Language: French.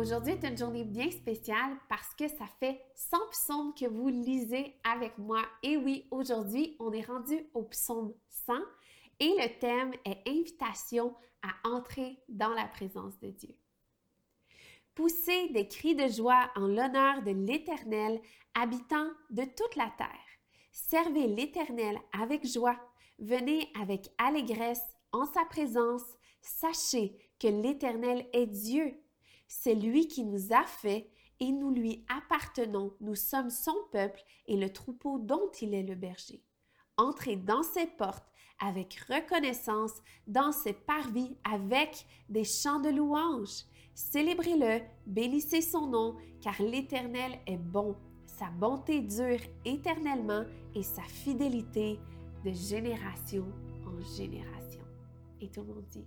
Aujourd'hui est une journée bien spéciale parce que ça fait 100 psaumes que vous lisez avec moi. Et oui, aujourd'hui, on est rendu au psaume 100 et le thème est invitation à entrer dans la présence de Dieu. Poussez des cris de joie en l'honneur de l'Éternel, habitant de toute la terre. Servez l'Éternel avec joie. Venez avec allégresse en sa présence. Sachez que l'Éternel est Dieu. C'est lui qui nous a fait et nous lui appartenons. Nous sommes son peuple et le troupeau dont il est le berger. Entrez dans ses portes avec reconnaissance, dans ses parvis avec des chants de louange. Célébrez-le, bénissez son nom, car l'Éternel est bon. Sa bonté dure éternellement et sa fidélité de génération en génération. Et tout le monde dit